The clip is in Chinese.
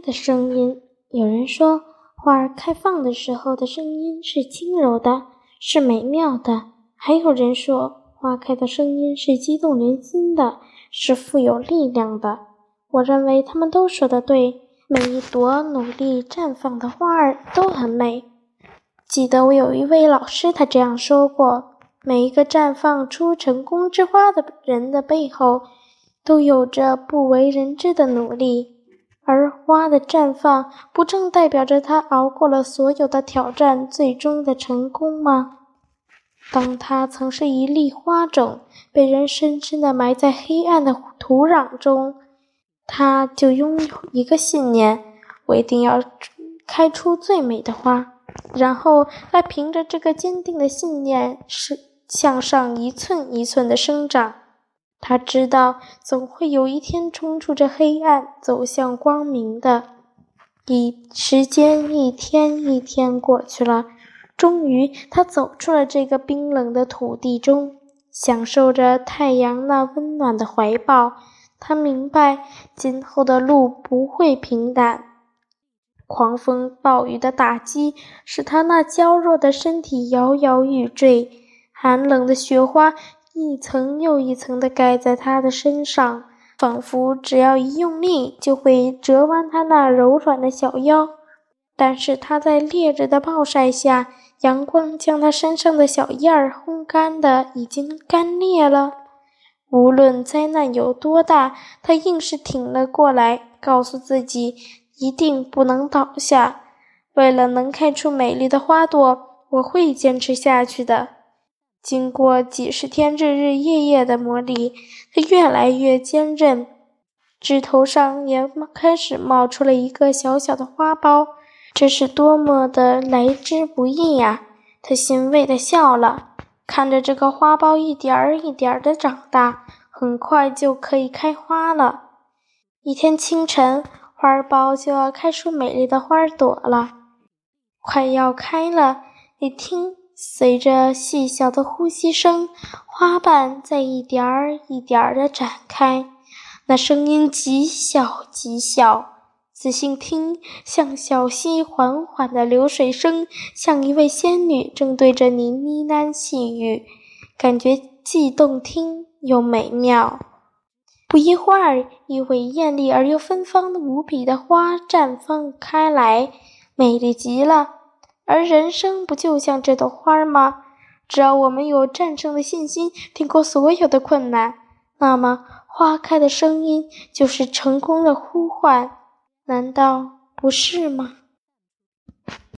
的声音。有人说，花儿开放的时候的声音是轻柔的，是美妙的；还有人说，花开的声音是激动人心的，是富有力量的。我认为他们都说的对，每一朵努力绽放的花儿都很美。记得我有一位老师，他这样说过：每一个绽放出成功之花的人的背后，都有着不为人知的努力。而花的绽放，不正代表着它熬过了所有的挑战，最终的成功吗？当它曾是一粒花种，被人深深地埋在黑暗的土壤中，它就拥有一个信念：我一定要开出最美的花。然后，它凭着这个坚定的信念，是向上一寸一寸地生长。他知道，总会有一天冲出这黑暗，走向光明的。一时间一天一天过去了，终于，他走出了这个冰冷的土地中，享受着太阳那温暖的怀抱。他明白，今后的路不会平坦，狂风暴雨的打击使他那娇弱的身体摇摇欲坠，寒冷的雪花。一层又一层地盖在他的身上，仿佛只要一用力，就会折弯他那柔软的小腰。但是他在烈日的暴晒下，阳光将他身上的小叶儿烘干的已经干裂了。无论灾难有多大，他硬是挺了过来，告诉自己一定不能倒下。为了能开出美丽的花朵，我会坚持下去的。经过几十天日日夜夜的磨砺，它越来越坚韧，枝头上也开始冒出了一个小小的花苞。这是多么的来之不易呀！他欣慰地笑了，看着这个花苞一点儿一点儿的长大，很快就可以开花了。一天清晨，花苞就要开出美丽的花朵了，快要开了，你听。随着细小的呼吸声，花瓣在一点儿一点儿地展开，那声音极小极小。仔细听，像小溪缓缓的流水声，像一位仙女正对着你呢喃细语，感觉既动听又美妙。不一会儿，一尾艳丽而又芬芳的无比的花绽放开来，美丽极了。而人生不就像这朵花吗？只要我们有战胜的信心，挺过所有的困难，那么花开的声音就是成功的呼唤，难道不是吗？